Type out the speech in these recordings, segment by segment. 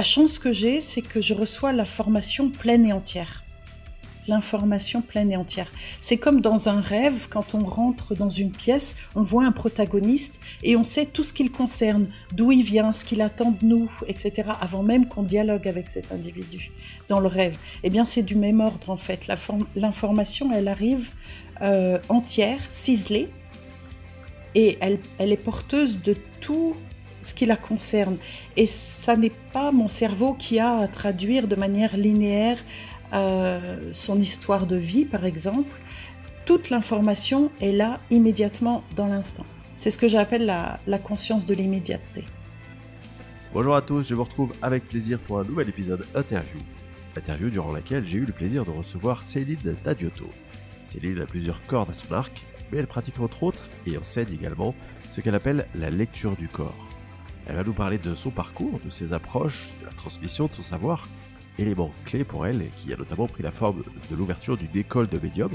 la chance que j'ai, c'est que je reçois la formation pleine et entière l'information pleine et entière. C'est comme dans un rêve, quand on rentre dans une pièce, on voit un protagoniste et on sait tout ce qu'il concerne, d'où il vient, ce qu'il attend de nous, etc., avant même qu'on dialogue avec cet individu dans le rêve. Eh bien, c'est du même ordre en fait. L'information, elle arrive euh, entière, ciselée, et elle, elle est porteuse de tout ce qui la concerne. Et ça n'est pas mon cerveau qui a à traduire de manière linéaire euh, son histoire de vie, par exemple, toute l'information est là immédiatement dans l'instant. C'est ce que j'appelle la, la conscience de l'immédiateté. Bonjour à tous, je vous retrouve avec plaisir pour un nouvel épisode interview. Interview durant laquelle j'ai eu le plaisir de recevoir Céline Tadiotto. Céline a plusieurs cordes à son arc, mais elle pratique entre autres et enseigne également ce qu'elle appelle la lecture du corps. Elle va nous parler de son parcours, de ses approches, de la transmission de son savoir élément clé pour elle qui a notamment pris la forme de l'ouverture d'une école de médium,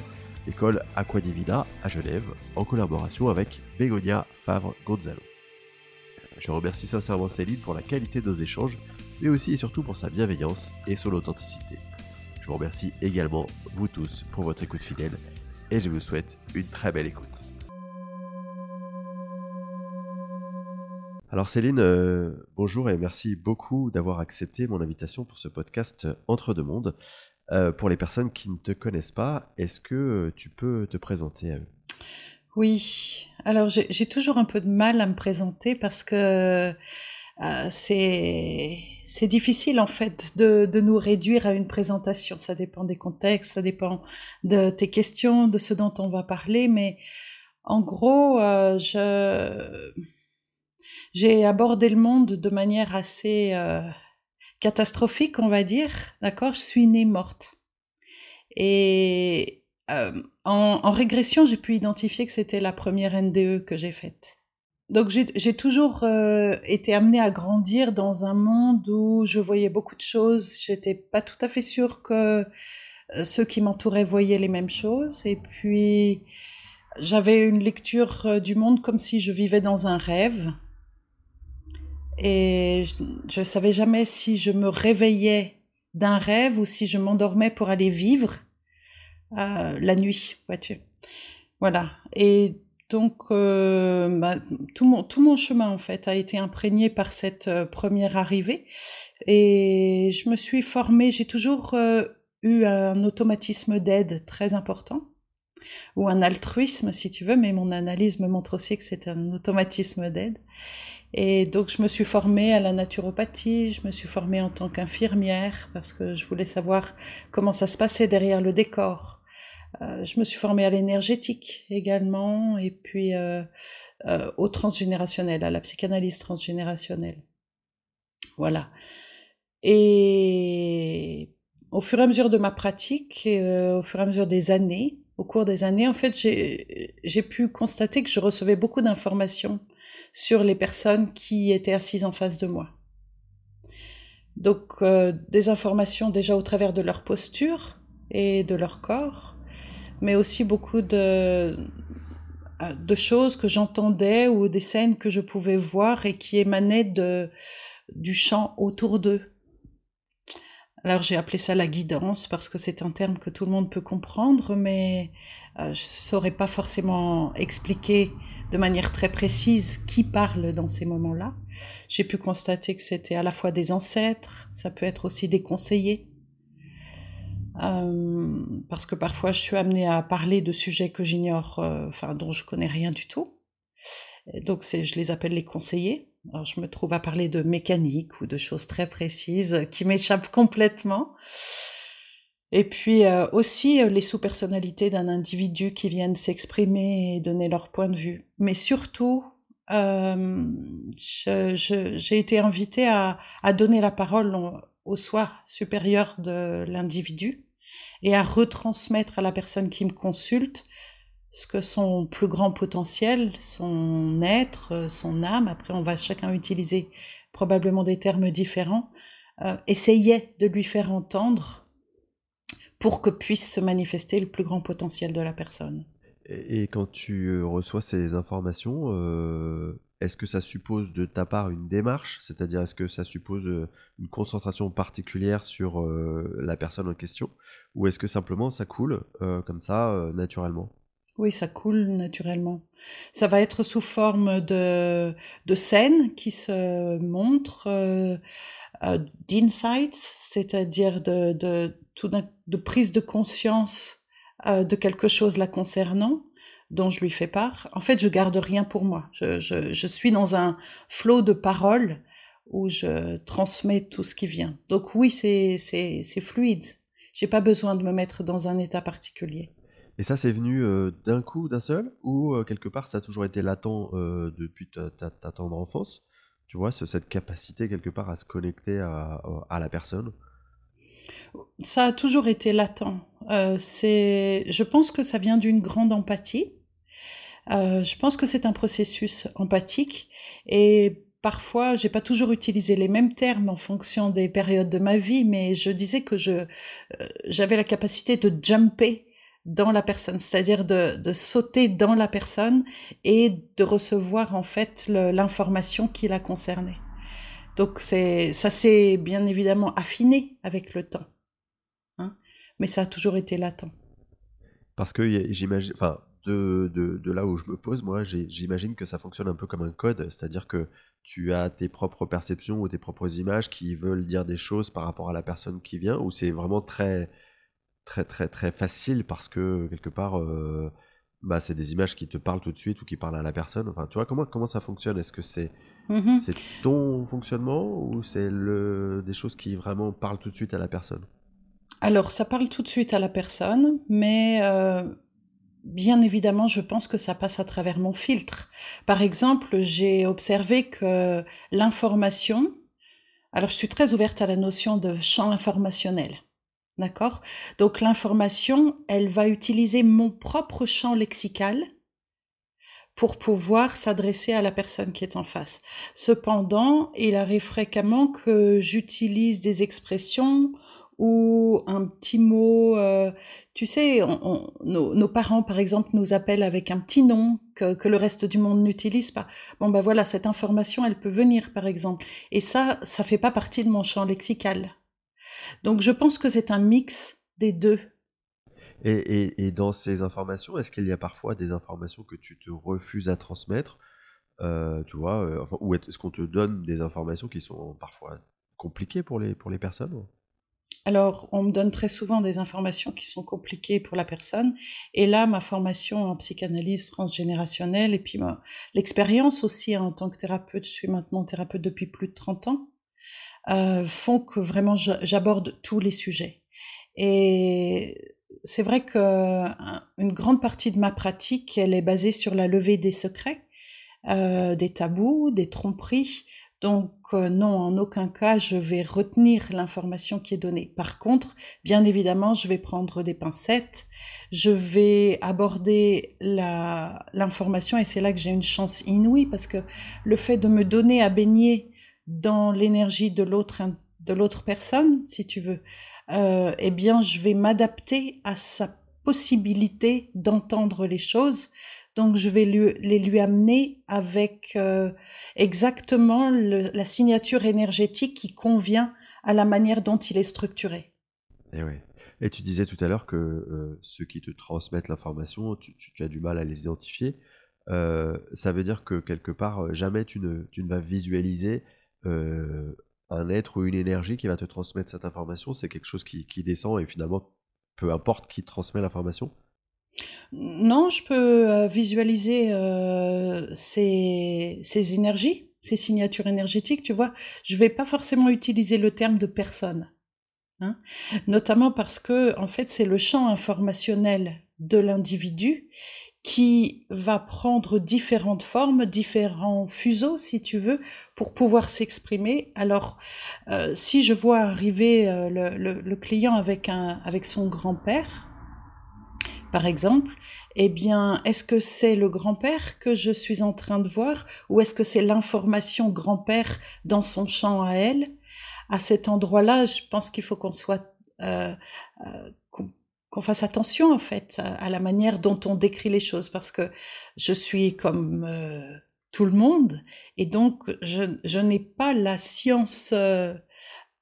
l'école Aquadivina à Genève, en collaboration avec Begonia Favre-Gonzalo. Je remercie sincèrement Céline pour la qualité de nos échanges, mais aussi et surtout pour sa bienveillance et son authenticité. Je vous remercie également, vous tous, pour votre écoute fidèle, et je vous souhaite une très belle écoute. Alors Céline, euh, bonjour et merci beaucoup d'avoir accepté mon invitation pour ce podcast Entre deux mondes. Euh, pour les personnes qui ne te connaissent pas, est-ce que tu peux te présenter à eux? Oui, alors j'ai toujours un peu de mal à me présenter parce que euh, c'est difficile en fait de, de, nous réduire à une présentation. Ça dépend des contextes, ça dépend de tes questions, de ce dont on va parler, mais en gros, je j'ai abordé le monde de manière assez euh, catastrophique, on va dire. D'accord? Je suis née morte. Et euh, en, régression, j'ai pu identifier que c'était la première NDE que j'ai faite. Donc j'ai toujours euh, été amenée à grandir dans un monde où je voyais beaucoup de choses. J'étais pas tout à fait sûre que ceux qui m'entouraient voyaient les mêmes choses. Et puis j'avais une lecture du monde comme si je vivais dans un rêve. Et je ne savais jamais si je me réveillais d'un rêve ou si je m'endormais pour aller vivre euh, la nuit, vois-tu. Voilà. Et donc, euh, bah, tout, mon, tout mon chemin, en fait, a été imprégné par cette euh, première arrivée. Et je me suis formée, j'ai toujours eu un automatisme d'aide très important, ou un altruisme, si tu veux, mais mon analyse me montre aussi que c'est un automatisme d'aide. Et donc, je me suis formée à la naturopathie, je me suis formée en tant qu'infirmière parce que je voulais savoir comment ça se passait derrière le décor. Euh, je me suis formée à l'énergétique également et puis euh, euh, au transgénérationnel, à la psychanalyse transgénérationnelle. Voilà. Et au fur et à mesure de ma pratique, au fur et à mesure des années, au cours des années, en fait, j'ai pu constater que je recevais beaucoup d'informations sur les personnes qui étaient assises en face de moi. Donc euh, des informations déjà au travers de leur posture et de leur corps, mais aussi beaucoup de, de choses que j'entendais ou des scènes que je pouvais voir et qui émanaient du champ autour d'eux. Alors j'ai appelé ça la guidance parce que c'est un terme que tout le monde peut comprendre, mais euh, je ne saurais pas forcément expliquer de manière très précise qui parle dans ces moments-là. J'ai pu constater que c'était à la fois des ancêtres, ça peut être aussi des conseillers, euh, parce que parfois je suis amenée à parler de sujets que j'ignore, euh, enfin dont je connais rien du tout. donc je les appelle les conseillers. Alors, je me trouve à parler de mécanique ou de choses très précises qui m'échappent complètement. Et puis euh, aussi euh, les sous-personnalités d'un individu qui viennent s'exprimer et donner leur point de vue. Mais surtout, euh, j'ai été invitée à, à, donner la parole au soi supérieur de l'individu et à retransmettre à la personne qui me consulte ce que son plus grand potentiel, son être, son âme, après on va chacun utiliser probablement des termes différents, euh, essayait de lui faire entendre pour que puisse se manifester le plus grand potentiel de la personne. Et, quand tu euh, reçois ces informations, euh, est-ce que ça suppose de ta part une démarche? C'est-à-dire, est-ce que ça suppose euh, une concentration particulière sur euh, la personne en question? Ou est-ce que simplement ça coule euh, comme ça, naturellement? Oui, ça coule naturellement. Ça va être sous forme de, de scènes qui se montrent, d'insights, c'est-à-dire de, de, de prise de conscience de quelque chose la concernant dont je lui fais part. En fait, je garde rien pour moi. Je, je, je suis dans un flot de paroles où je transmets tout ce qui vient. Donc oui, c'est fluide. J'ai pas besoin de me mettre dans un état particulier. Et ça, c'est venu euh, d'un coup, d'un seul, ou euh, quelque part, ça a toujours été latent euh, depuis ta, tendre enfance? Tu vois, cette capacité quelque part à se connecter à, la personne? Ça a toujours été latent. C'est, je pense que ça vient d'une grande empathie. Je pense que c'est un processus empathique et parfois, j'ai pas toujours utilisé les mêmes termes en fonction des périodes de ma vie, mais je disais que j'avais la capacité de jumper dans la personne, c'est-à-dire de, de, sauter dans la personne et de recevoir en fait l'information qui la concernait. Donc ça s'est bien évidemment affiné avec le temps mais ça a toujours été latent. Parce que j'imagine, enfin, de, de, de, là où je me pose, moi, j'imagine que ça fonctionne un peu comme un code, c'est-à-dire que tu as tes propres perceptions ou tes propres images qui veulent dire des choses par rapport à la personne qui vient, ou c'est vraiment très, très, très, très facile parce que quelque part, euh, bah, c'est des images qui te parlent tout de suite ou qui parlent à la personne. Enfin, tu vois, comment, comment ça fonctionne? Est-ce que c'est mm-hmm. c'est ton fonctionnement ou c'est le, des choses qui vraiment parlent tout de suite à la personne? Alors, ça parle tout de suite à la personne, mais euh, bien évidemment, je pense que ça passe à travers mon filtre. Par exemple, j'ai observé que l'information, alors je suis très ouverte à la notion de champ informationnel. D'accord? Donc l'information, elle va utiliser mon propre champ lexical pour pouvoir s'adresser à la personne qui est en face. Cependant, il arrive fréquemment que j'utilise des expressions ou un petit mot. Euh, tu sais, nos, parents, par exemple, nous appellent avec un petit nom que, que le reste du monde n'utilise pas. Bon, ben voilà, cette information, elle peut venir, par exemple. Et ça, ça fait pas partie de mon champ lexical. Donc, je pense que c'est un mix des deux. Et, et, et dans ces informations, est-ce qu'il y a parfois des informations que tu te refuses à transmettre euh, tu vois, euh, enfin, ou est-ce qu'on te donne des informations qui sont parfois compliquées pour les, pour les personnes? Alors, on me donne très souvent des informations qui sont compliquées pour la personne. Et là, ma formation en psychanalyse transgénérationnelle et puis l'expérience aussi en tant que thérapeute, je suis maintenant thérapeute depuis plus de 30 ans, euh, font que vraiment j'aborde tous les sujets. Et c'est vrai que une grande partie de ma pratique, elle est basée sur la levée des secrets, euh, des tabous, des tromperies, donc euh, non, en aucun cas je vais retenir l'information qui est donnée. Par contre, bien évidemment, je vais prendre des pincettes, je vais aborder l'information et c'est là que j'ai une chance inouïe parce que le fait de me donner à baigner dans l'énergie de l'autre de l'autre personne, si tu veux, euh, eh bien, je vais m'adapter à sa possibilité d'entendre les choses donc je vais les lui amener avec euh, exactement la signature énergétique qui convient à la manière dont il est structuré. Et, eh oui. Et tu disais tout à l'heure que euh, ceux qui te transmettent l'information, tu, as du mal à les identifier. Ça veut dire que quelque part, jamais tu ne vas visualiser un être ou une énergie qui va te transmettre cette information. C'est quelque chose qui, descend et finalement, peu importe qui transmet l'information. Non, je peux euh, visualiser euh, ces, énergies, ces signatures énergétiques, tu vois. Je vais pas forcément utiliser le terme de personne, hein. notamment parce que en fait c'est le champ informationnel de l'individu qui va prendre différentes formes, différents fuseaux, si tu veux, pour pouvoir s'exprimer. Alors, euh, si je vois arriver le, le, client avec un avec son grand-père, par exemple, eh bien, est-ce que c'est le grand-père que je suis en train de voir ou est-ce que c'est l'information grand-père dans son champ à elle? À cet endroit-là, je pense qu'il faut qu'on soit euh, euh, qu'on fasse attention en fait à, la manière dont on décrit les choses parce que je suis comme euh, tout le monde. Et donc, je, je n'ai pas la science euh,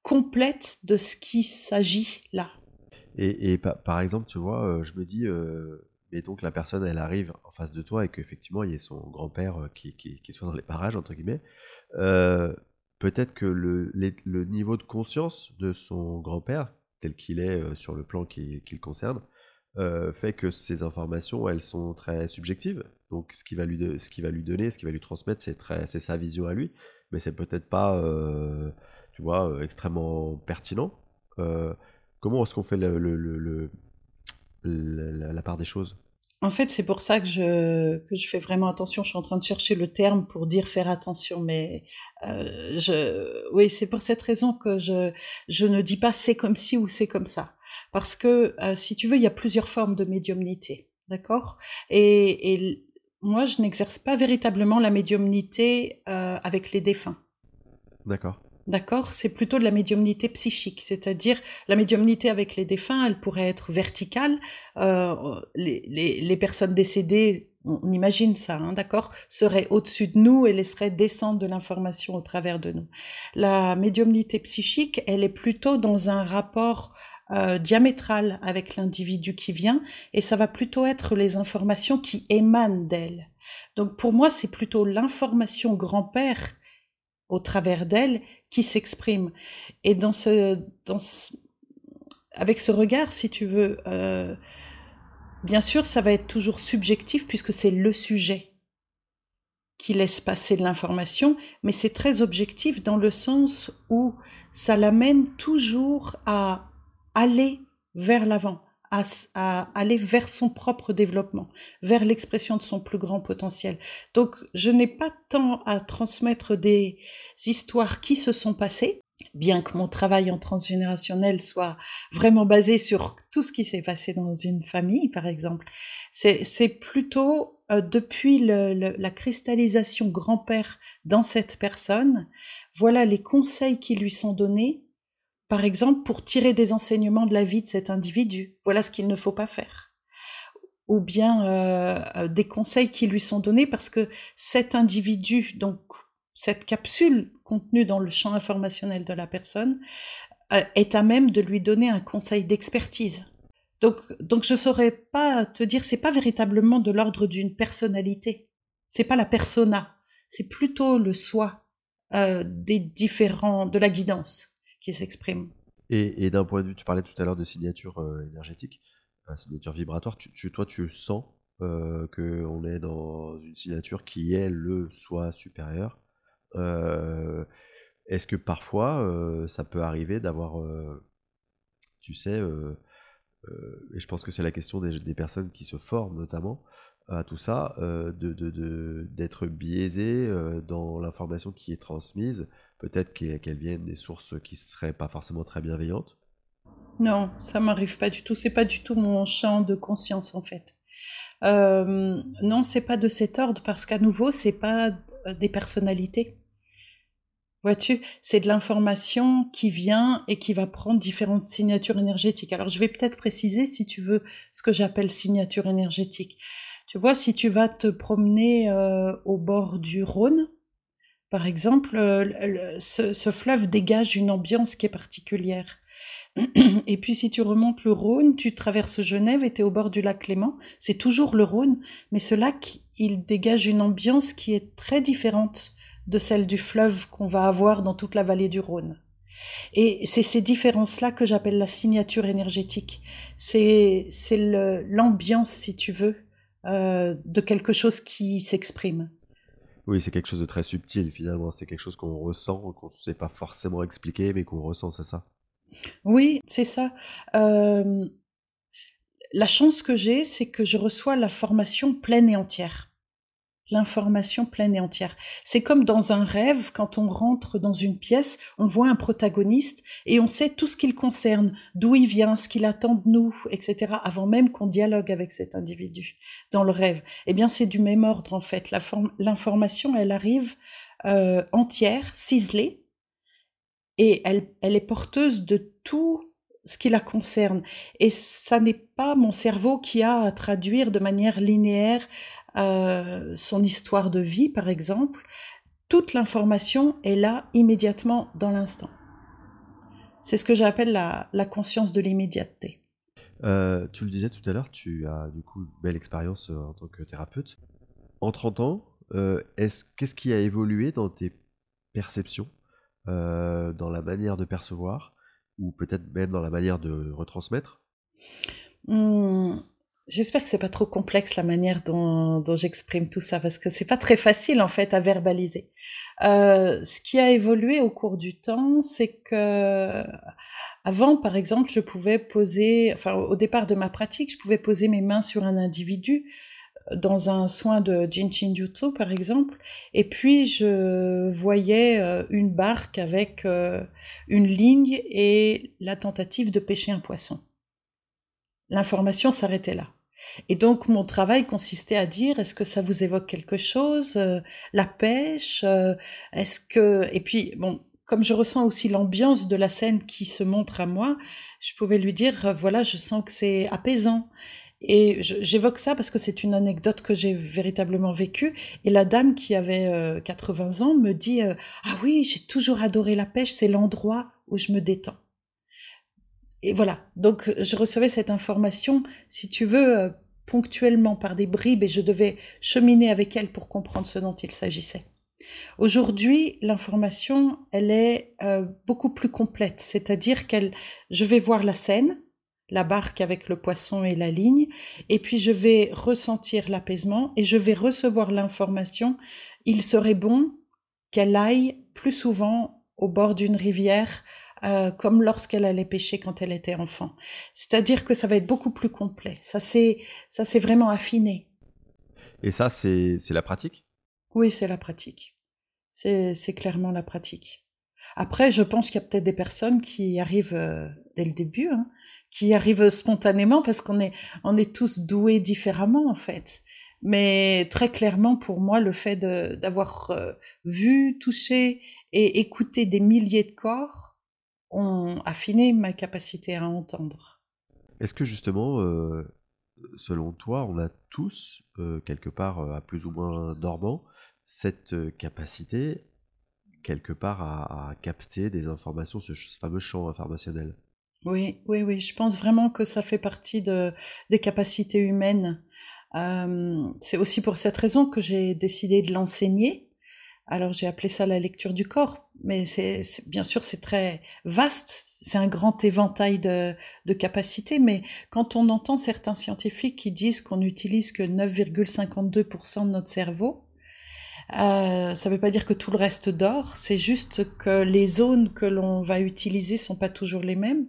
complète de ce qui s'agit là. Et, et pa- par exemple, tu vois, euh, je me dis, mais donc la personne, elle arrive en face de toi et qu'effectivement, il y ait son grand-père qui, qui, qui soit dans les parages, entre guillemets. Peut-être que le, le niveau de conscience de son grand-père, tel qu'il est euh, sur le plan qui, le concerne, euh, fait que ces informations, elles sont très subjectives. Donc, ce qui va lui, qui va lui donner, ce qui va lui transmettre, c'est très, c'est sa vision à lui, mais c'est peut-être pas, euh, tu vois, extrêmement pertinent. Comment est-ce qu'on fait le, la part des choses? En fait, c'est pour ça que je, que je fais vraiment attention. Je suis en train de chercher le terme pour dire faire attention, mais euh, je, oui, c'est pour cette raison que je, je ne dis pas c'est comme ci ou c'est comme ça. Parce que, euh, si tu veux, il y a plusieurs formes de médiumnité. D'accord? Et, et moi, je n'exerce pas véritablement la médiumnité euh, avec les défunts. D'accord. D'accord C'est plutôt de la médiumnité psychique, c'est-à-dire la médiumnité avec les défunts, elle pourrait être verticale. Euh, les, les, les personnes décédées, on, imagine ça, hein, d'accord, seraient au-dessus de nous et laisseraient descendre de l'information au travers de nous. La médiumnité psychique, elle est plutôt dans un rapport euh, diamétral avec l'individu qui vient et ça va plutôt être les informations qui émanent d'elle. Donc pour moi, c'est plutôt l'information grand-père au travers d'elle qui s'exprime. Et dans ce, avec ce regard, si tu veux, euh, bien sûr, ça va être toujours subjectif puisque c'est le sujet qui laisse passer de l'information, mais c'est très objectif dans le sens où ça l'amène toujours à aller vers l'avant, à, aller vers son propre développement, vers l'expression de son plus grand potentiel. Donc, je n'ai pas tant à transmettre des histoires qui se sont passées, bien que mon travail en transgénérationnel soit vraiment basé sur tout ce qui s'est passé dans une famille, par exemple. C'est plutôt euh, depuis la cristallisation grand-père dans cette personne, voilà les conseils qui lui sont donnés par exemple, pour tirer des enseignements de la vie de cet individu. Voilà ce qu'il ne faut pas faire. Ou bien euh, des conseils qui lui sont donnés parce que cet individu, donc cette capsule contenue dans le champ informationnel de la personne, euh, est à même de lui donner un conseil d'expertise. Donc, donc je saurais pas te dire, c'est pas véritablement de l'ordre d'une personnalité. C'est pas la persona. C'est plutôt le soi euh, des différents, de la guidance qui s'exprime. Et, d'un point de vue, tu parlais tout à l'heure de signature euh, énergétique, euh, signature vibratoire, tu, toi tu sens euh, qu'on est dans une signature qui est le soi supérieur. Euh, Est-ce que parfois ça peut arriver d'avoir, tu sais, et je pense que c'est la question des, personnes qui se forment notamment à tout ça, d'être de, de, biaisé dans l'information qui est transmise, peut-être qu'elle qu vienne des sources qui ne seraient pas forcément très bienveillantes? Non, ça m'arrive pas du tout. C'est pas du tout mon champ de conscience en fait. Euh, non, c'est pas de cet ordre parce qu'à nouveau, c'est pas des personnalités. Vois-tu, c'est de l'information qui vient et qui va prendre différentes signatures énergétiques. Alors, je vais peut-être préciser, si tu veux, ce que j'appelle signature énergétique. Tu vois, si tu vas te promener euh, au bord du Rhône, par exemple, euh, ce, fleuve dégage une ambiance qui est particulière. Et puis si tu remontes le Rhône, tu traverses Genève et tu es au bord du lac Léman. C'est toujours le Rhône, mais ce lac, il dégage une ambiance qui est très différente de celle du fleuve qu'on va avoir dans toute la vallée du Rhône. Et c'est ces différences-là que j'appelle la signature énergétique. C'est l'ambiance, si tu veux, euh, de quelque chose qui s'exprime. Oui, c'est quelque chose de très subtil finalement. C'est quelque chose qu'on ressent, qu'on ne sait pas forcément expliquer, mais qu'on ressent, c'est ça? Oui, c'est ça. La chance que j'ai, c'est que je reçois la formation pleine et entière. L'information pleine et entière. C'est comme dans un rêve, quand on rentre dans une pièce, on voit un protagoniste et on sait tout ce qu'il concerne, d'où il vient, ce qu'il attend de nous, etc., avant même qu'on dialogue avec cet individu dans le rêve. Eh bien, c'est du même ordre, en fait. L'information, elle arrive euh, entière, ciselée, et elle, elle est porteuse de tout ce qui la concerne. Et ça n'est pas mon cerveau qui a à traduire de manière linéaire euh, son histoire de vie, par exemple, toute l'information est là immédiatement dans l'instant. C'est ce que j'appelle la, la conscience de l'immédiateté. Euh, tu le disais tout à l'heure, tu as du coup une belle expérience euh, en tant que thérapeute. En 30 ans, euh, qu'est-ce qui a évolué dans tes perceptions, dans la manière de percevoir, ou peut-être même dans la manière de retransmettre? Mmh. J'espère que c'est pas trop complexe la manière dont, dont j'exprime tout ça parce que c'est pas très facile en fait à verbaliser. Euh, ce qui a évolué au cours du temps, c'est que avant, par exemple, je pouvais poser, enfin au départ de ma pratique, je pouvais poser mes mains sur un individu euh, dans un soin de Jinshin Jutsu par exemple, et puis je voyais euh, une barque avec une ligne et la tentative de pêcher un poisson l'information s'arrêtait là. Et donc mon travail consistait à dire est-ce que ça vous évoque quelque chose euh, la pêche euh, est-ce que et puis bon comme je ressens aussi l'ambiance de la scène qui se montre à moi je pouvais lui dire euh, voilà je sens que c'est apaisant et j'évoque ça parce que c'est une anecdote que j'ai véritablement vécue. Et la dame qui avait 80 ans me dit Ah oui, j'ai toujours adoré la pêche, c'est l'endroit où je me détends et voilà. Donc, je recevais cette information, si tu veux, euh, ponctuellement par des bribes et je devais cheminer avec elle pour comprendre ce dont il s'agissait. Aujourd'hui, l'information, elle est euh, beaucoup plus complète, c'est-à-dire qu'elle, je vais voir la scène, la barque avec le poisson et la ligne, et puis je vais ressentir l'apaisement et je vais recevoir l'information. Il serait bon qu'elle aille plus souvent au bord d'une rivière euh, comme lorsqu'elle allait pêcher quand elle était enfant. C'est-à-dire que ça va être beaucoup plus complet. Ça c'est ça c'est vraiment affiné. Et ça c'est la pratique? Oui, c'est la pratique. C'est clairement la pratique. Après, je pense qu'il y a peut-être des personnes qui arrivent euh, dès le début, hein, qui arrivent spontanément parce qu'on est, on est tous doués différemment en fait. Mais très clairement, pour moi, le fait d'avoir euh, vu, touché et écouté des milliers de corps, ont affiné ma capacité à entendre. Est-ce que justement, euh, selon toi, on a tous, euh, quelque part, euh, à plus ou moins dormant, cette capacité, quelque part, à, capter des informations, ce, fameux champ informationnel? Oui, oui, oui. Je pense vraiment que ça fait partie de, des capacités humaines. c'est aussi pour cette raison que j'ai décidé de l'enseigner alors j'ai appelé ça la lecture du corps, mais c'est bien sûr c'est très vaste, c'est un grand éventail de, de capacités, mais quand on entend certains scientifiques qui disent qu'on n'utilise que 9,52% de notre cerveau, euh, ça ne veut pas dire que tout le reste dort, c'est juste que les zones que l'on va utiliser sont pas toujours les mêmes.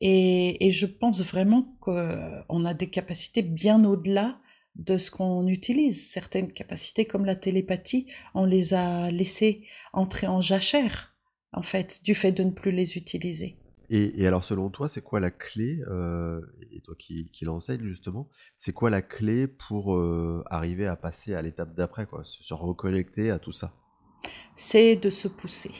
Et, et je pense vraiment qu'on a des capacités bien au-delà de ce qu'on utilise. Certaines capacités comme la télépathie, on les a laissées entrer en jachère, en fait, du fait de ne plus les utiliser. Et, alors, selon toi, c'est quoi la clé, euh, et toi qui, qui l'enseigne justement, c'est quoi la clé pour euh, arriver à passer à l'étape d'après, quoi, se reconnecter à tout ça? C'est de se pousser.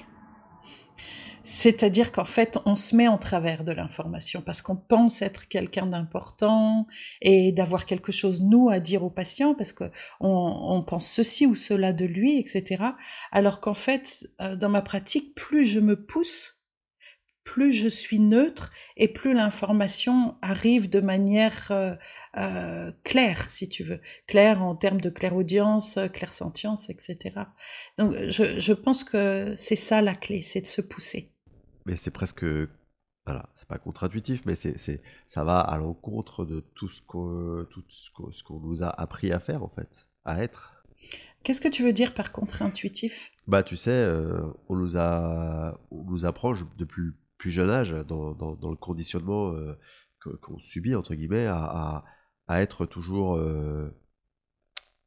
C'est-à-dire qu'en fait, on se met en travers de l'information parce qu'on pense être quelqu'un d'important et d'avoir quelque chose, nous, à dire au patient parce qu'on on pense ceci ou cela de lui, etc. Alors qu'en fait, euh, dans ma pratique, plus je me pousse, plus je suis neutre et plus l'information arrive de manière euh, euh, claire, si tu veux, claire en termes de clairaudience, clairsentience, etc. Donc je, je pense que c'est ça la clé, c'est de se pousser. Mais c'est presque, voilà, c'est pas contre-intuitif, mais c'est, c'est, ça va à l'encontre de tout ce qu'on, tout ce qu'on, nous a appris à faire en fait, à être. Qu'est-ce que tu veux dire par contre-intuitif Bah, tu sais, euh, on nous a, on nous apprend depuis plus jeune âge, dans, dans, le conditionnement euh, qu'on subit, entre guillemets, à, à, être toujours euh,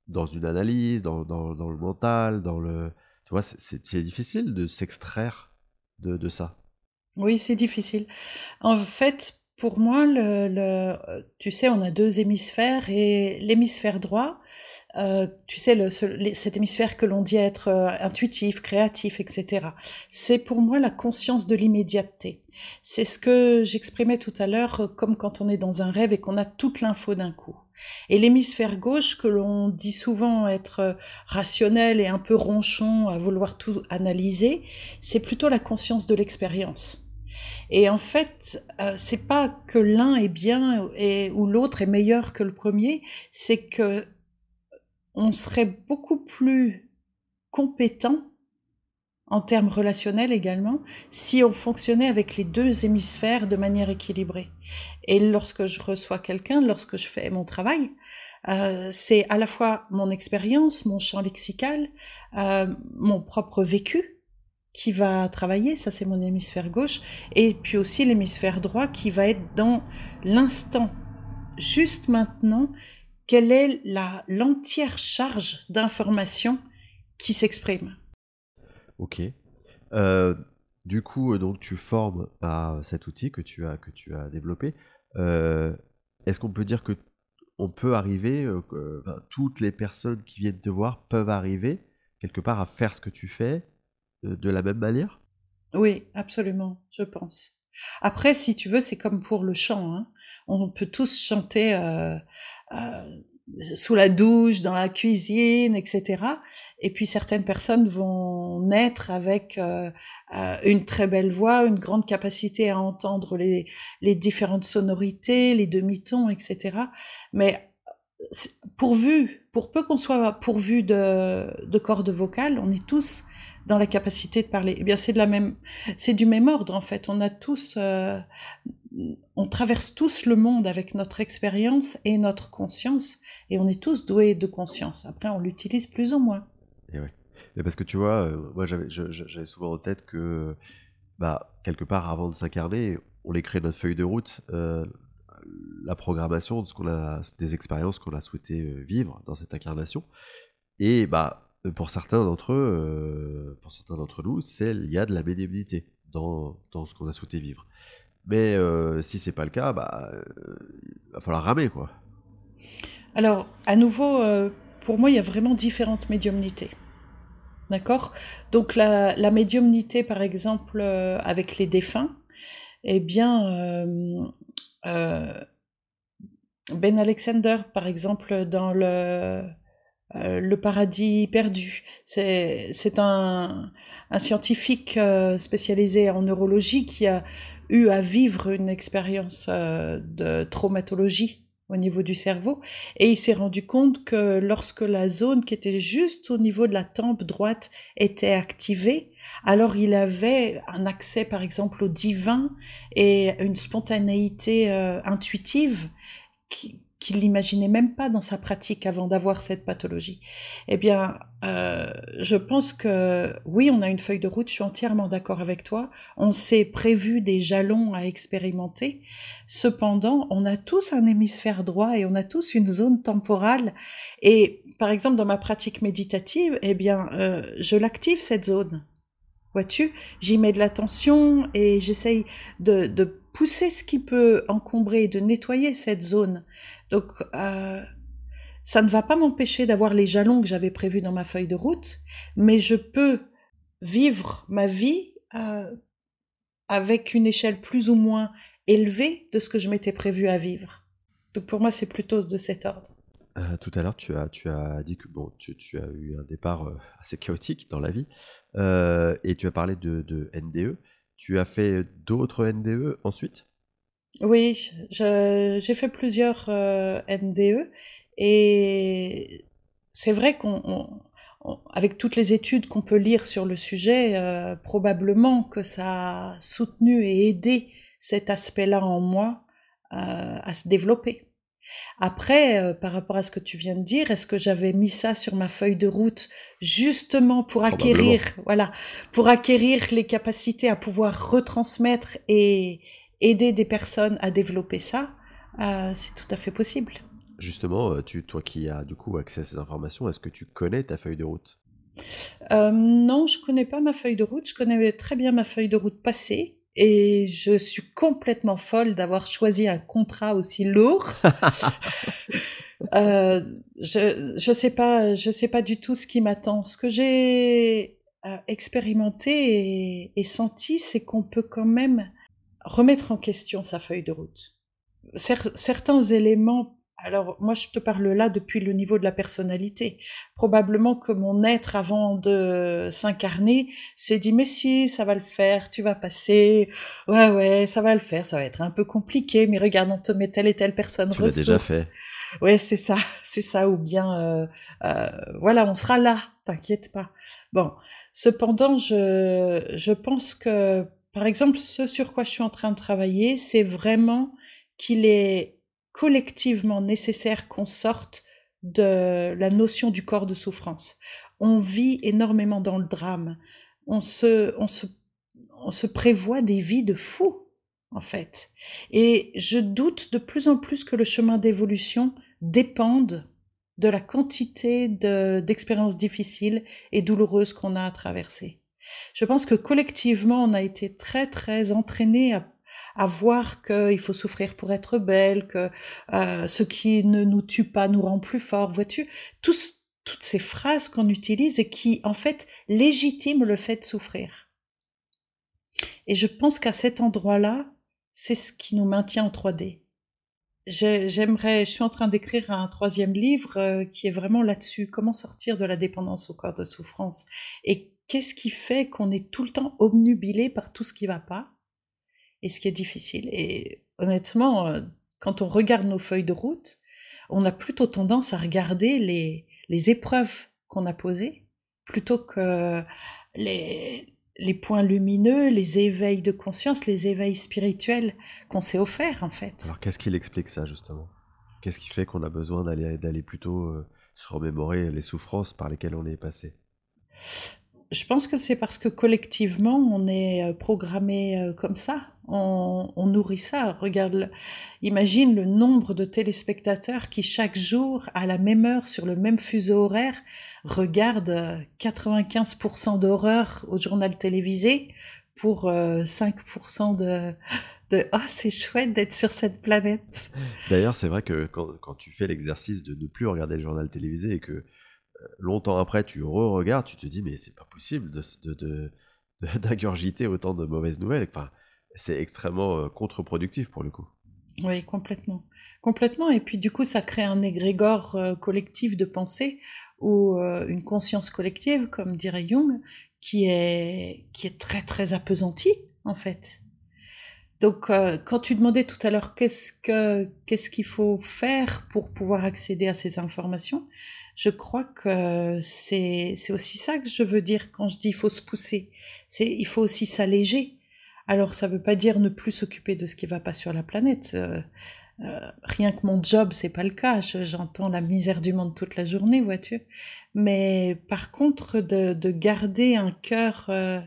dans une analyse, dans, dans, le mental, dans le... Tu vois, c'est difficile de s'extraire de, de ça. Oui, c'est difficile. En fait, pour moi, le, tu sais, on a deux hémisphères et l'hémisphère droit, euh, tu sais, le, cet hémisphère que l'on dit être euh, intuitif, créatif, etc. C'est pour moi la conscience de l'immédiateté. C'est ce que j'exprimais tout à l'heure, euh, comme quand on est dans un rêve et qu'on a toute l'info d'un coup. Et l'hémisphère gauche, que l'on dit souvent être rationnel et un peu ronchon, à vouloir tout analyser, c'est plutôt la conscience de l'expérience. Et en fait, euh, c'est pas que l'un est bien et, ou l'autre est meilleur que le premier, c'est que on serait beaucoup plus compétent en termes relationnels également, si on fonctionnait avec les deux hémisphères de manière équilibrée. Et lorsque je reçois quelqu'un, lorsque je fais mon travail, euh, c'est à la fois mon expérience, mon champ lexical, euh, mon propre vécu, qui va travailler, ça c'est mon hémisphère gauche, et puis aussi l'hémisphère droit qui va être dans l'instant, juste maintenant, quelle est la l'entière charge d'information qui s'exprime? Ok. Euh, du coup, euh, donc tu formes à cet outil que tu as que tu as développé. Euh, est-ce qu'on peut dire que on peut arriver, toutes les personnes qui viennent te voir peuvent arriver quelque part à faire ce que tu fais? De la même manière? Oui, absolument, je pense. Après, si tu veux, c'est comme pour le chant. Hein. On peut tous chanter euh, euh, sous la douche, dans la cuisine, etc. Et puis certaines personnes vont naître avec euh, une très belle voix, une grande capacité à entendre les, différentes sonorités, les demi-tons, etc. Mais pourvu, pour peu qu'on soit pourvu de cordes vocales, on est tous dans la capacité de parler. Eh bien, c'est de la même, c'est du même ordre en fait. On a tous, euh, on traverse tous le monde avec notre expérience et notre conscience, et on est tous doués de conscience. Après, on l'utilise plus ou moins. Et ouais. Mais parce que tu vois, euh, moi j'avais, j'avais souvent en tête que, bah, quelque part avant de s'incarner, on écrit notre feuille de route. Euh, la programmation de ce qu'on a, des expériences qu'on a souhaité vivre dans cette incarnation. Et bah, pour certains d'entre eux, euh, pour certains d'entre nous, il y a de la médiumnité dans, dans ce qu'on a souhaité vivre. Mais euh, si c'est pas le cas, bah, euh, il va falloir ramer quoi. Alors, à nouveau, pour moi, il y a vraiment différentes médiumnités. D'accord? Donc, la, la, médiumnité, par exemple, avec les défunts, eh bien, Ben Alexander, par exemple, dans le euh, le paradis perdu. C'est un, un, scientifique euh, spécialisé en neurologie qui a eu à vivre une expérience euh, de traumatologie au niveau du cerveau et il s'est rendu compte que lorsque la zone qui était juste au niveau de la tempe droite était activée, alors il avait un accès par exemple au divin et une spontanéité intuitive qui, qu'il n'imaginait même pas dans sa pratique avant d'avoir cette pathologie. Eh bien, euh, je pense que oui, on a une feuille de route, je suis entièrement d'accord avec toi. On s'est prévu des jalons à expérimenter. Cependant, on a tous un hémisphère droit et on a tous une zone temporale. Et par exemple, dans ma pratique méditative, eh bien, euh, je l'active cette zone. Vois-tu, j'y mets de l'attention et j'essaye de, de pousser ce qui peut encombrer, de nettoyer cette zone. Donc, euh, ça ne va pas m'empêcher d'avoir les jalons que j'avais prévus dans ma feuille de route, mais je peux vivre ma vie euh, avec une échelle plus ou moins élevée de ce que je m'étais prévu à vivre. Donc pour moi, c'est plutôt de cet ordre. Euh, tout à l'heure, tu as, tu as dit que bon, tu, as eu un départ assez chaotique dans la vie et tu as parlé de, de NDE. Tu as fait d'autres NDE ensuite? Oui, j'ai fait plusieurs euh, NDE et c'est vrai qu'on, avec toutes les études qu'on peut lire sur le sujet, euh, probablement que ça a soutenu et aidé cet aspect-là en moi euh, à se développer. Après, euh, par rapport à ce que tu viens de dire, est-ce que j'avais mis ça sur ma feuille de route justement pour acquérir, voilà, pour acquérir les capacités à pouvoir retransmettre et aider des personnes à développer ça euh, C'est tout à fait possible. Justement, euh, tu, toi qui as du coup accès à ces informations, est-ce que tu connais ta feuille de route? Non, je connais pas ma feuille de route. Je connais très bien ma feuille de route passée Et je suis complètement folle d'avoir choisi un contrat aussi lourd. euh, je je sais pas je sais pas du tout ce qui m'attend. Ce que j'ai euh, expérimenté et, et senti, c'est qu'on peut quand même remettre en question sa feuille de route. Cer certains éléments alors moi je te parle là depuis le niveau de la personnalité. Probablement que mon être avant de s'incarner s'est dit mais si ça va le faire, tu vas passer, ouais ouais ça va le faire, ça va être un peu compliqué mais regarde on te met telle et telle personne tu ressource. déjà fait. Ouais c'est ça, c'est ça ou bien euh, euh, voilà on sera là, t'inquiète pas. Bon cependant je je pense que par exemple ce sur quoi je suis en train de travailler c'est vraiment qu'il est collectivement nécessaire qu'on sorte de la notion du corps de souffrance. On vit énormément dans le drame. On se, on se, on se prévoit des vies de fous, en fait. Et je doute de plus en plus que le chemin d'évolution dépende de la quantité d'expériences difficiles et douloureuses qu'on a à traverser. Je pense que collectivement, on a été très, très entraînés à à voir qu'il faut souffrir pour être belle, que euh, ce qui ne nous tue pas nous rend plus fort, vois-tu? Tous, Toutes ces phrases qu'on utilise et qui, en fait, légitiment le fait de souffrir. Et je pense qu'à cet endroit-là, c'est ce qui nous maintient en 3D. J'aimerais, je suis en train d'écrire un troisième livre euh, qui est vraiment là-dessus, comment sortir de la dépendance au corps de souffrance? Et qu'est-ce qui fait qu'on est tout le temps obnubilé par tout ce qui va pas? Et ce qui est difficile. Et honnêtement, euh, quand on regarde nos feuilles de route, on a plutôt tendance à regarder les, les épreuves qu'on a posées plutôt que les, les points lumineux, les éveils de conscience, les éveils spirituels qu'on s'est offerts en fait. Alors qu'est-ce qui explique ça justement? Qu'est-ce qui fait qu'on a besoin d'aller d'aller plutôt euh, se remémorer les souffrances par lesquelles on est passé? Je pense que c'est parce que collectivement, on est euh, programmé euh, comme ça. On, nourrit ça. Regarde, imagine le nombre de téléspectateurs qui chaque jour, à la même heure, sur le même fuseau horaire, regardent 95% euh, d'horreur au journal télévisé pour 5% de, de oh c'est chouette d'être sur cette planète. D'ailleurs, c'est vrai que quand tu fais l'exercice de ne plus regarder le journal télévisé et que longtemps après, tu re-regardes, tu te dis, mais c'est pas possible de, d'ingurgiter autant de mauvaises nouvelles. Enfin, c'est extrêmement euh, contre-productif pour le coup. Oui, complètement. Complètement. Et puis, du coup, ça crée un égrégore euh, collectif de pensée ou euh, une conscience collective, comme dirait Jung, qui est, qui est très, très apesantie, en fait. Donc, quand tu demandais tout à l'heure qu'est-ce que qu'est-ce qu'il faut faire pour pouvoir accéder à ces informations, je crois que c'est aussi ça que je veux dire quand je dis il faut se pousser. C'est il faut aussi s'alléger. Alors ça veut pas dire ne plus s'occuper de ce qui va pas sur la planète. Euh, euh, rien que mon job, c'est pas le cas. J'entends la misère du monde toute la journée, vois-tu. Mais par contre, de, de garder un cœur euh,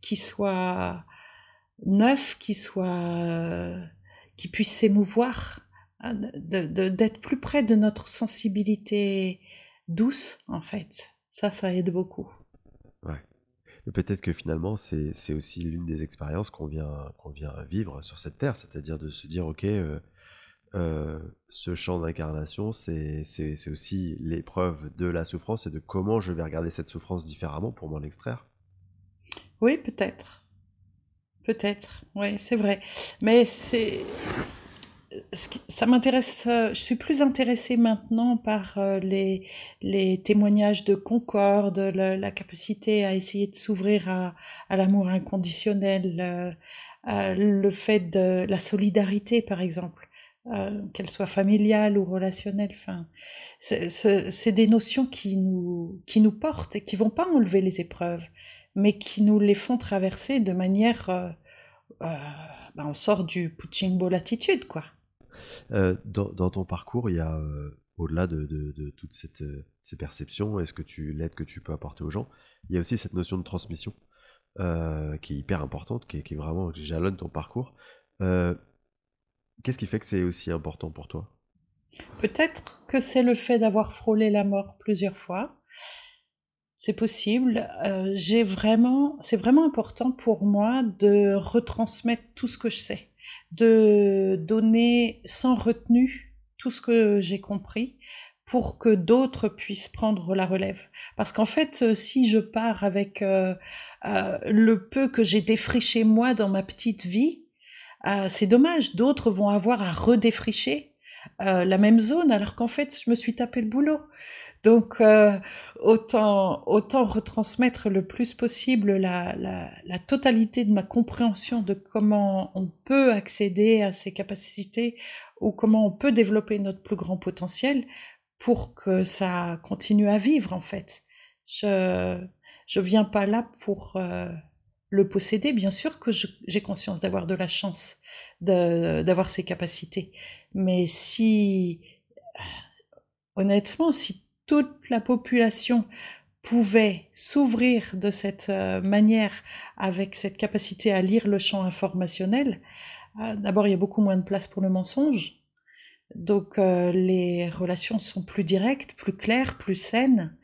qui soit neuf, qui soit qui puisse s'émouvoir, hein, d'être plus près de notre sensibilité douce, en fait. Ça, ça aide beaucoup. Ouais. peut-être que finalement, c'est aussi l'une des expériences qu'on vient, qu'on vient vivre sur cette terre, c'est-à-dire de se dire, ok, euh, euh, ce champ d'incarnation, c'est aussi l'épreuve de la souffrance et de comment je vais regarder cette souffrance différemment pour m'en extraire. Oui, peut-être. Peut-être, oui, c'est vrai. Mais c'est ça m'intéresse, euh, je suis plus intéressée maintenant par euh, les, témoignages de concorde, la, capacité à essayer de s'ouvrir à, à l'amour inconditionnel, euh, le fait de la solidarité par exemple, qu'elle soit familiale ou relationnelle. Enfin, c'est des notions qui nous, qui nous portent et qui vont pas enlever les épreuves, mais qui nous les font traverser de manière... Ben on sort du punching ball attitude, quoi. Euh, dans, ton parcours, il y a, euh, au-delà de, toutes euh, ces perceptions et ce que tu, l'aide que tu peux apporter aux gens, il y a aussi cette notion de transmission qui est hyper importante, qui est, vraiment, qui jalonne ton parcours. Qu'est-ce qui fait que c'est aussi important pour toi? Peut-être que c'est le fait d'avoir frôlé la mort plusieurs fois. C'est possible. Euh, j'ai vraiment, c'est vraiment important pour moi de retransmettre tout ce que je sais, de donner sans retenue tout ce que j'ai compris pour que d'autres puissent prendre la relève. Parce qu'en fait, euh, si je pars avec euh, le peu que j'ai défriché moi dans ma petite vie, c'est dommage. D'autres vont avoir à redéfricher la même zone alors qu'en fait, je me suis tapé le boulot. Donc, euh, autant, autant retransmettre le plus possible la, la, la, totalité de ma compréhension de comment on peut accéder à ces capacités ou comment on peut développer notre plus grand potentiel pour que ça continue à vivre, en fait. Je je viens pas là pour euh, le posséder. Bien sûr que j'ai conscience d'avoir de la chance d'avoir ces capacités. Mais si, honnêtement, si toute la population pouvait s'ouvrir de cette euh, manière avec cette capacité à lire le champ informationnel, euh, d'abord il y a beaucoup moins de place pour le mensonge. Donc euh, les relations sont plus directes, plus claires, plus saines.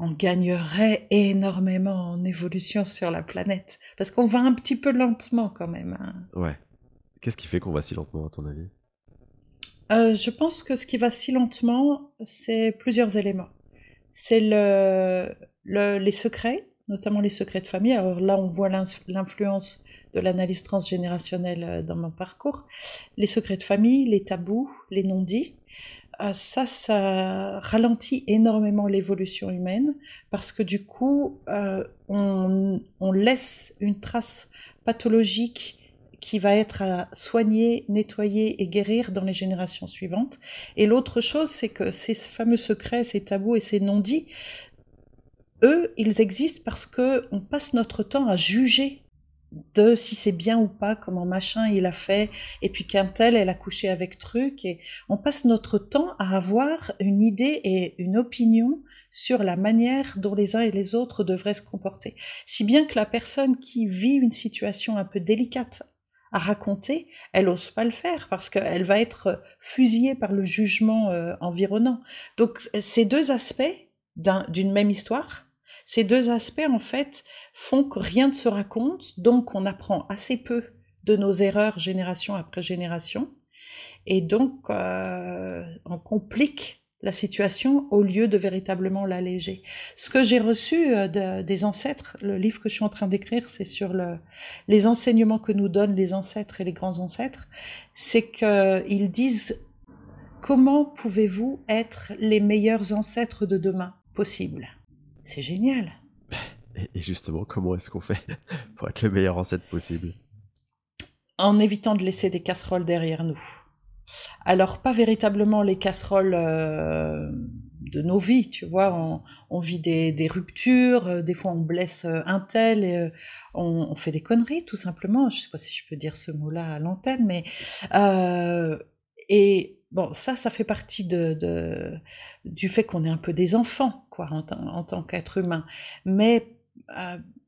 On gagnerait énormément en évolution sur la planète. Parce qu'on va un petit peu lentement quand même. Hein. Ouais. Qu'est-ce qui fait qu'on va si lentement à ton avis? Euh, je pense que ce qui va si lentement, c'est plusieurs éléments. C'est le, le, les secrets, notamment les secrets de famille. Alors là, on voit l'influence de l'analyse transgénérationnelle euh, dans mon parcours. Les secrets de famille, les tabous, les non-dits. Euh, ça, ça ralentit énormément l'évolution humaine parce que du coup, on, on laisse une trace pathologique qui va être à soigner, nettoyer et guérir dans les générations suivantes. Et l'autre chose, c'est que ces fameux secrets, ces tabous et ces non-dits, eux, ils existent parce que on passe notre temps à juger de si c'est bien ou pas, comment machin il a fait, et puis qu'un tel elle a couché avec truc, et on passe notre temps à avoir une idée et une opinion sur la manière dont les uns et les autres devraient se comporter. Si bien que la personne qui vit une situation un peu délicate raconter, elle ose pas le faire parce qu'elle va être fusillée par le jugement euh, environnant. Donc ces deux aspects d'une même histoire, ces deux aspects en fait font que rien ne se raconte, donc on apprend assez peu de nos erreurs génération après génération, et donc euh, on complique la situation au lieu de véritablement l'alléger. Ce que j'ai reçu euh, des ancêtres, le livre que je suis en train d'écrire, c'est sur le, les enseignements que nous donnent les ancêtres et les grands ancêtres, c'est qu'ils disent comment pouvez-vous être les meilleurs ancêtres de demain possible? C'est génial. Et justement, comment est-ce qu'on fait pour être le meilleur ancêtre possible? En évitant de laisser des casseroles derrière nous. Alors, pas véritablement les casseroles euh, de nos vies, tu vois. On, vit des, ruptures, euh, des fois on blesse euh, un tel, et, on, fait des conneries, tout simplement. Je sais pas si je peux dire ce mot-là à l'antenne, mais. et bon, ça, ça fait partie de, du fait qu'on est un peu des enfants, quoi, en, en tant qu'être humain. Mais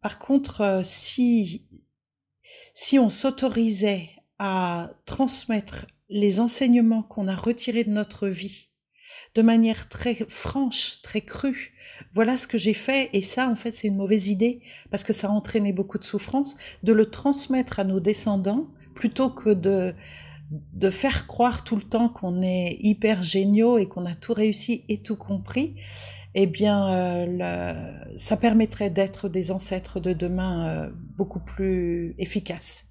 par contre, si, si on s'autorisait à transmettre les enseignements qu'on a retirés de notre vie de manière très franche, très crue. Voilà ce que j'ai fait et ça en fait c'est une mauvaise idée parce que ça a entraîné beaucoup de souffrance de le transmettre à nos descendants plutôt que de de faire croire tout le temps qu'on est hyper géniaux et qu'on a tout réussi et tout compris, eh bien, euh, ça permettrait d'être des ancêtres de demain euh, beaucoup plus efficaces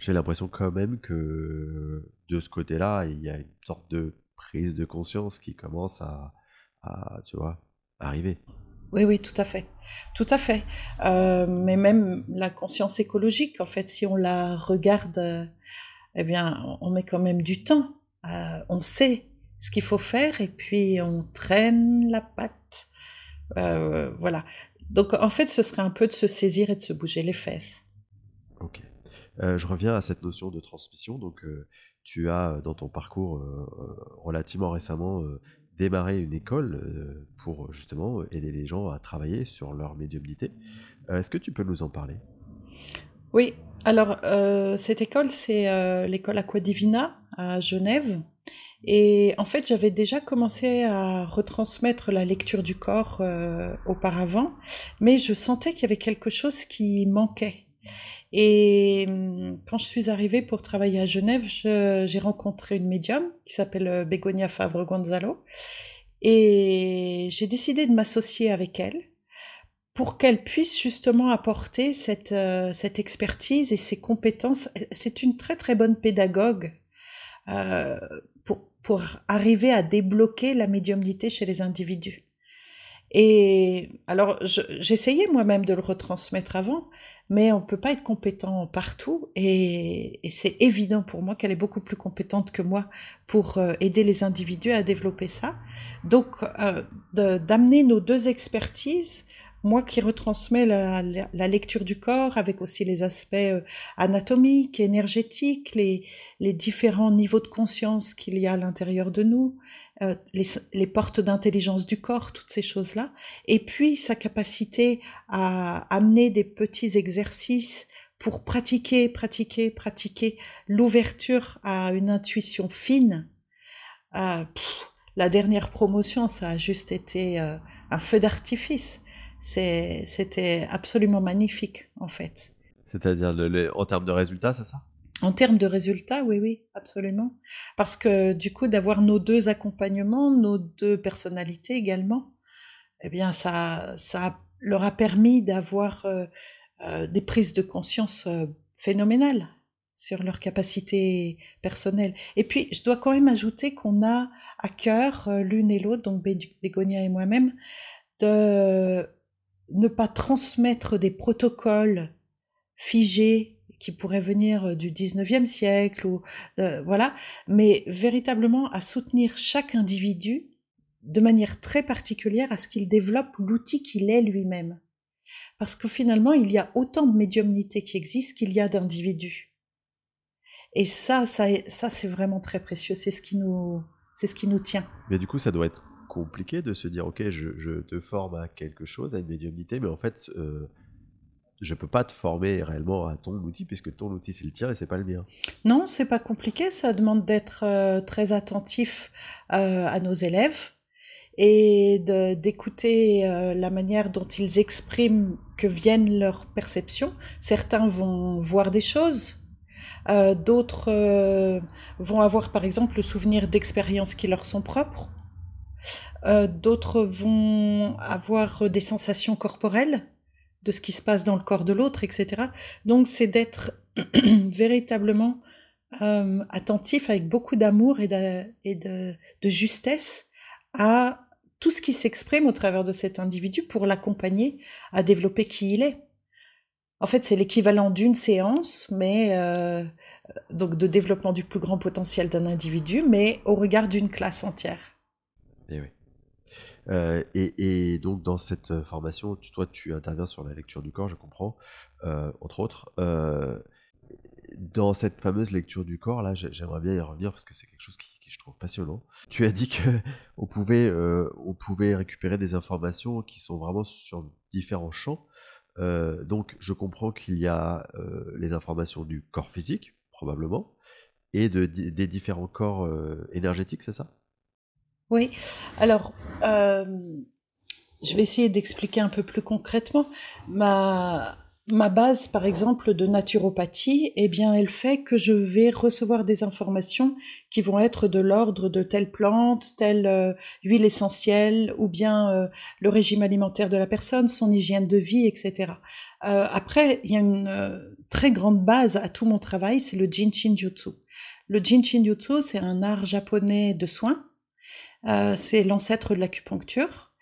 j'ai l'impression quand même que de ce côté-là, il y a une sorte de prise de conscience qui commence à, tu vois, arriver. Oui, oui, tout à fait. Tout à fait. Euh, mais même la conscience écologique, en fait, si on la regarde, euh, eh bien, on met quand même du temps. Euh, on sait ce qu'il faut faire et puis on traîne la patte. voilà. Donc, en fait, ce serait un peu de se saisir et de se bouger les fesses. Ok. Euh, je reviens à cette notion de transmission. Donc, euh, tu as dans ton parcours euh, relativement récemment démarré une école pour justement aider les gens à travailler sur leur médiumnité. Est-ce que tu peux nous en parler? Oui, alors cette école, c'est l'école Aqua Divina à Genève. Et en fait, j'avais déjà commencé à retransmettre la lecture du corps euh, auparavant, mais je sentais qu'il y avait quelque chose qui manquait. Et hum, quand je suis arrivée pour travailler à Genève, j'ai rencontré une médium qui s'appelle euh, Begonia Favre Gonzalo. Et j'ai décidé de m'associer avec elle pour qu'elle puisse justement apporter cette, euh, cette expertise et ses compétences. C'est une très très bonne pédagogue euh, pour, pour arriver à débloquer la médiumnité chez les individus. Et alors, j'essayais moi-même de le retransmettre avant, mais on peut pas être compétent partout. Et, c'est évident pour moi qu'elle est beaucoup plus compétente que moi pour euh, aider les individus à développer ça. Donc, euh, d'amener nos deux expertises, moi qui retransmets la, lecture du corps avec aussi les aspects euh, anatomiques, énergétiques, les différents niveaux de conscience qu'il y a à l'intérieur de nous, euh, les, les, portes d'intelligence du corps, toutes ces choses-là, et puis sa capacité à amener des petits exercices pour pratiquer, pratiquer, pratiquer l'ouverture à une intuition fine. Euh, la dernière promotion, ça a juste été euh, un feu d'artifice. C'était absolument magnifique, en fait. C'est-à-dire en termes de résultats, c'est ça? En termes de résultats, oui, oui, absolument. Parce que du coup, d'avoir nos deux accompagnements, nos deux personnalités également, eh bien, ça, ça leur a permis d'avoir euh, euh, des prises de conscience euh, phénoménales sur leur capacité personnelle. Et puis, je dois quand même ajouter qu'on a à cœur, l'une et l'autre, donc Bégonia et moi-même, de ne pas transmettre des protocoles figés qui pourrait venir euh, du 19e siècle ou voilà, mais véritablement à soutenir chaque individu de manière très particulière à ce qu'il développe l'outil qu'il est lui-même. Parce que finalement, il y a autant de médiumnité qui existe qu'il y a d'individus. Et ça, ça, ça c'est vraiment très précieux. C'est ce qui nous, c'est ce qui nous tient. Mais du coup, ça doit être compliqué de se dire, ok, je, te forme à quelque chose, à une médiumnité, mais en fait, euh, je peux pas te former réellement à ton outil puisque ton outil c'est le tien et c'est pas le mien. Non, c'est pas compliqué. Ça demande d'être euh, très attentif euh, à nos élèves et d'écouter euh, la manière dont ils expriment que viennent leurs perceptions. Certains vont voir des choses. D'autres vont avoir par exemple le souvenir d'expériences qui leur sont propres. D'autres vont avoir des sensations corporelles de ce qui se passe dans le corps de l'autre, etc. Donc c'est d'être véritablement euh, attentif avec beaucoup d'amour et, de, justesse à tout ce qui s'exprime au travers de cet individu pour l'accompagner à développer qui il est. En fait, c'est l'équivalent d'une séance, mais euh, donc de développement du plus grand potentiel d'un individu, mais au regard d'une classe entière. Eh oui. Euh, et, donc dans cette euh, formation, toi tu interviens sur la lecture du corps, je comprends, euh, entre autres. dans cette fameuse lecture du corps, là, j'aimerais bien y revenir parce que c'est quelque chose qui, je trouve passionnant. Tu as dit que on pouvait, on pouvait récupérer des informations qui sont vraiment sur différents champs. donc, je comprends qu'il y a les informations du corps physique, probablement, et de, des différents corps énergétiques, c'est ça? Oui, alors euh, je vais essayer d'expliquer un peu plus concrètement. Ma, ma base, par exemple, de naturopathie, eh bien, elle fait que je vais recevoir des informations qui vont être de l'ordre de telle plante, telle euh, huile essentielle, ou bien euh, le régime alimentaire de la personne, son hygiène de vie, etc. après, il y a une très grande base à tout mon travail, c'est le Jin Shin Jutsu. Le Jin Shin Jutsu, c'est un art japonais de soins euh, c'est l'ancêtre de l'acupuncture.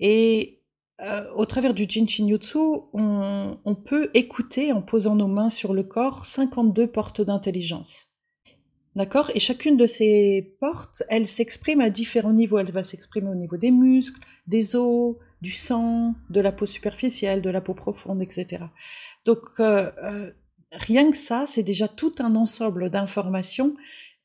Et euh, au travers du Jin Shin Jutsu, on, on, peut écouter en posant nos mains sur le corps 52 portes d'intelligence. D'accord? Et chacune de ces portes, elle s'exprime à différents niveaux. Elle va s'exprimer au niveau des muscles, des os, du sang, de la peau superficielle, de la peau profonde, etc. Donc, euh, rien que ça, c'est déjà tout un ensemble d'informations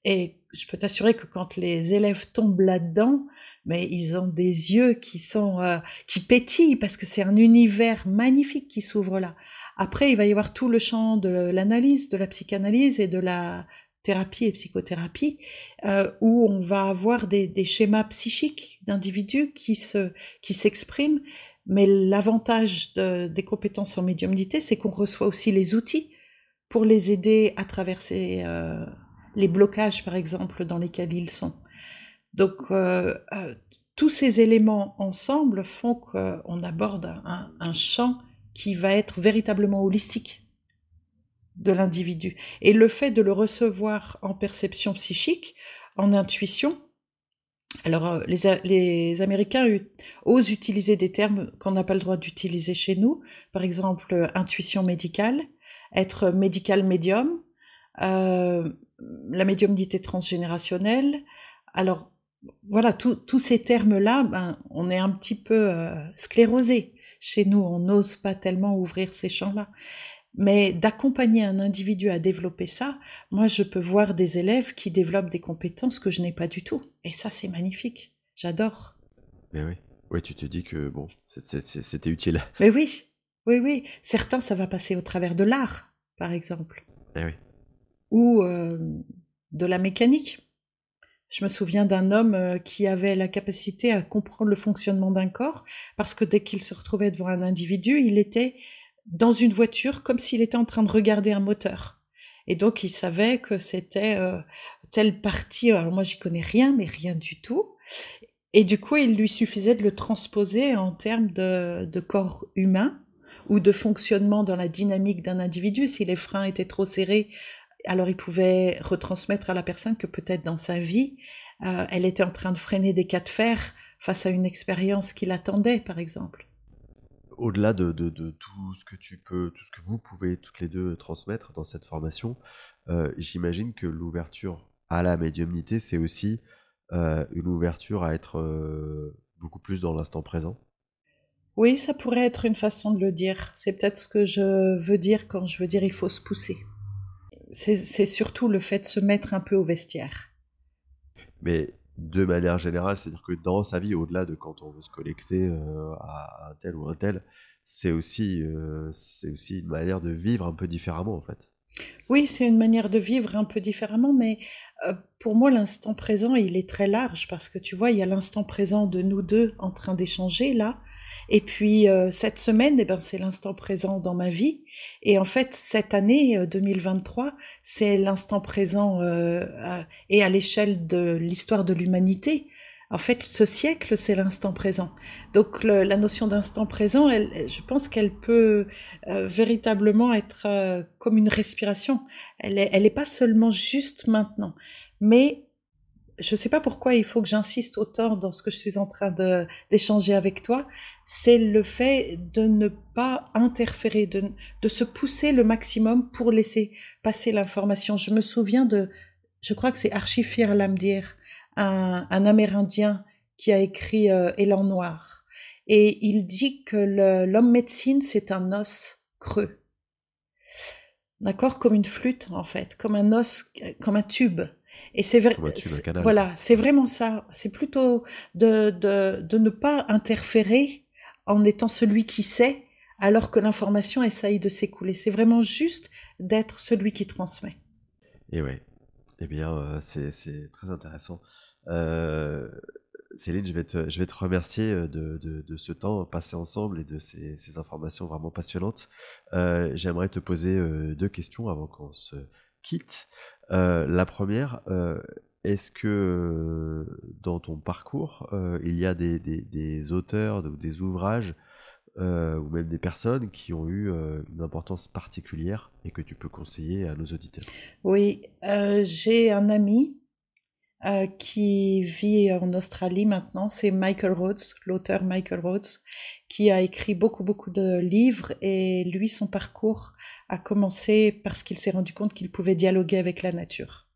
et je peux t'assurer que quand les élèves tombent là-dedans, mais ils ont des yeux qui sont euh, qui pétillent parce que c'est un univers magnifique qui s'ouvre là. Après, il va y avoir tout le champ de l'analyse, de la psychanalyse et de la thérapie et psychothérapie, euh, où on va avoir des, des schémas psychiques d'individus qui se qui s'expriment. Mais l'avantage de, des compétences en médiumnité, c'est qu'on reçoit aussi les outils pour les aider à traverser euh, les blocages, par exemple, dans lesquels ils sont. Donc, euh, euh, tous ces éléments ensemble font qu'on aborde un, champ qui va être véritablement holistique de l'individu. Et le fait de le recevoir en perception psychique, en intuition, alors euh, les, Américains osent utiliser des termes qu'on n'a pas le droit d'utiliser chez nous, par exemple intuition médicale, être médical médium, la médiumnité transgénérationnelle. Alors voilà, tous ces termes-là, ben, on est un petit peu euh, sclérosé. Chez nous, on n'ose pas tellement ouvrir ces champs-là. Mais d'accompagner un individu à développer ça, moi, je peux voir des élèves qui développent des compétences que je n'ai pas du tout. Et ça, c'est magnifique. J'adore. Mais oui. Oui, tu te dis que bon, c'était utile. Mais oui, oui, oui. Certains, ça va passer au travers de l'art, par exemple. Eh oui. Ou euh, de la mécanique. Je me souviens d'un homme euh, qui avait la capacité à comprendre le fonctionnement d'un corps, parce que dès qu'il se retrouvait devant un individu, il était dans une voiture comme s'il était en train de regarder un moteur. Et donc il savait que c'était euh, telle partie, alors moi j'y connais rien, mais rien du tout. Et du coup, il lui suffisait de le transposer en termes de, de corps humain ou de fonctionnement dans la dynamique d'un individu. Si les freins étaient trop serrés, alors il pouvait retransmettre à la personne que peut-être dans sa vie, euh, elle était en train de freiner des cas de fer face à une expérience qui l'attendait, par exemple au-delà de, tout ce que tu peux, tout ce que vous pouvez toutes les deux transmettre dans cette formation, euh, j'imagine que l'ouverture à la médiumnité, c'est aussi euh, une ouverture à être beaucoup plus dans l'instant présent? Oui, ça pourrait être une façon de le dire. C'est peut-être ce que je veux dire quand je veux dire il faut se pousser. C'est surtout le fait de se mettre un peu au vestiaire. Mais de manière générale, c'est-à-dire que dans sa vie, au-delà de quand on veut se connecter euh, à un tel ou un tel, c'est aussi, euh, c'est aussi une manière de vivre un peu différemment en fait. Oui, c'est une manière de vivre un peu différemment, mais euh, pour moi, l'instant présent, il est très large parce que tu vois, il y a l'instant présent de nous deux en train d'échanger là, et puis euh, cette semaine, eh ben, c'est l'instant présent dans ma vie. Et en fait, cette année 2023, euh, c'est l'instant présent et à l'échelle de l'histoire de l'humanité. En fait, ce siècle, c'est l'instant présent. Donc, la notion d'instant présent, je pense qu'elle peut euh, véritablement être euh, comme une respiration. Elle n'est est pas seulement juste maintenant, mais je ne sais pas pourquoi il faut que j'insiste autant dans ce que je suis en train d'échanger avec toi, c'est le fait de ne pas interférer, de, de, se pousser le maximum pour laisser passer l'information. Je me souviens de, je crois que c'est Archifir Lamdir, un, un, Amérindien qui a écrit euh, Élan Noir. Et il dit que l'homme médecine, c'est un os creux. D'accord? Comme une flûte, en fait, comme un os, comme un tube. Et c'est vrai, voilà, c'est vraiment ça. C'est plutôt de, de, de, ne pas interférer en étant celui qui sait, alors que l'information essaye de s'écouler. C'est vraiment juste d'être celui qui transmet. Et ouais, eh bien, euh, c'est très intéressant. Euh, Céline, je vais, te, remercier euh, de, ce temps passé ensemble et de ces, informations vraiment passionnantes. Euh, J'aimerais te poser deux questions avant qu'on se quitte. La première, est-ce que dans ton parcours, il y a des, des auteurs ou des ouvrages ou même des personnes qui ont eu une importance particulière et que tu peux conseiller à nos auditeurs? Oui, j'ai un ami euh, qui vit en Australie maintenant, c'est Michael Rhodes, l'auteur Michael Rhodes, qui a écrit beaucoup beaucoup de livres et lui son parcours a commencé parce qu'il s'est rendu compte qu'il pouvait dialoguer avec la nature.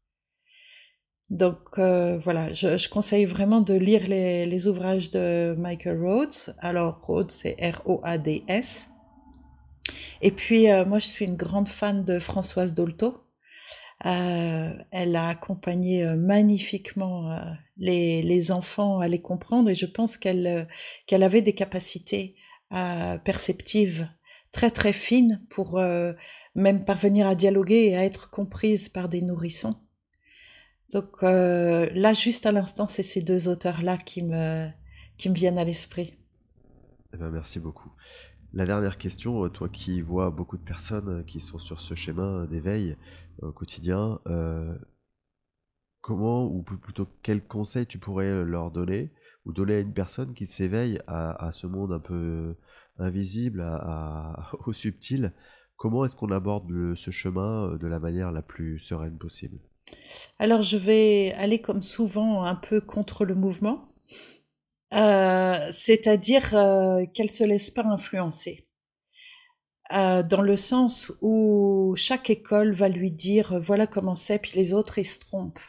Donc euh, voilà, je, conseille vraiment de lire les, les, ouvrages de Michael Rhodes. Alors Rhodes, c'est R-O-A-D-S. Et puis euh, moi, je suis une grande fan de Françoise Dolto. Euh, elle a accompagné euh, magnifiquement euh, les, les, enfants à les comprendre et je pense qu'elle avait des capacités perceptives très très fines pour même parvenir à dialoguer et à être comprise par des nourrissons. Donc là, juste à l'instant, c'est ces deux auteurs-là qui me, qui me viennent à l'esprit. Eh ben, merci beaucoup. La dernière question, euh, toi qui vois beaucoup de personnes qui sont sur ce chemin d'éveil au quotidien, comment, ou plutôt quel conseil tu pourrais leur donner, ou donner à une personne qui s'éveille à, ce monde un peu invisible, au subtil? Comment est-ce qu'on aborde ce chemin de la manière la plus sereine possible? Alors je vais aller comme souvent un peu contre le mouvement, euh, c'est-à-dire euh, qu'elle se laisse pas influencer. Euh, dans le sens où chaque école va lui dire voilà comment c'est, puis les autres ils se trompent.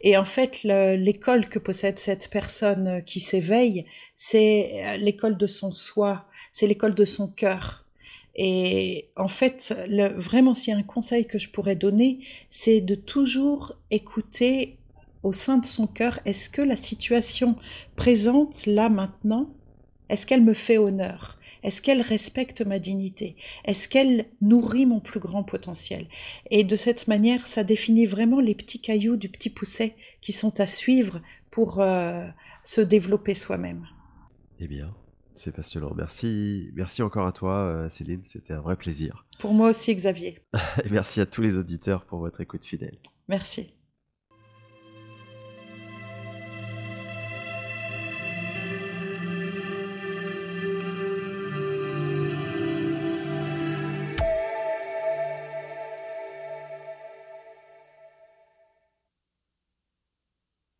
Et en fait, l'école que possède cette personne qui s'éveille, c'est euh, l'école de son soi, c'est l'école de son cœur. Et en fait, le, vraiment, s'il y a un conseil que je pourrais donner, c'est de toujours écouter au sein de son cœur, est-ce que la situation présente là maintenant, est-ce qu'elle me fait honneur? Est-ce qu'elle respecte ma dignité? Est-ce qu'elle nourrit mon plus grand potentiel? Et de cette manière, ça définit vraiment les petits cailloux du petit pousset qui sont à suivre pour euh, se développer soi-même. Eh bien, c'est passionnant. Merci, merci encore à toi, euh, Céline. C'était un vrai plaisir. Pour moi aussi, Xavier. Et merci à tous les auditeurs pour votre écoute fidèle. Merci.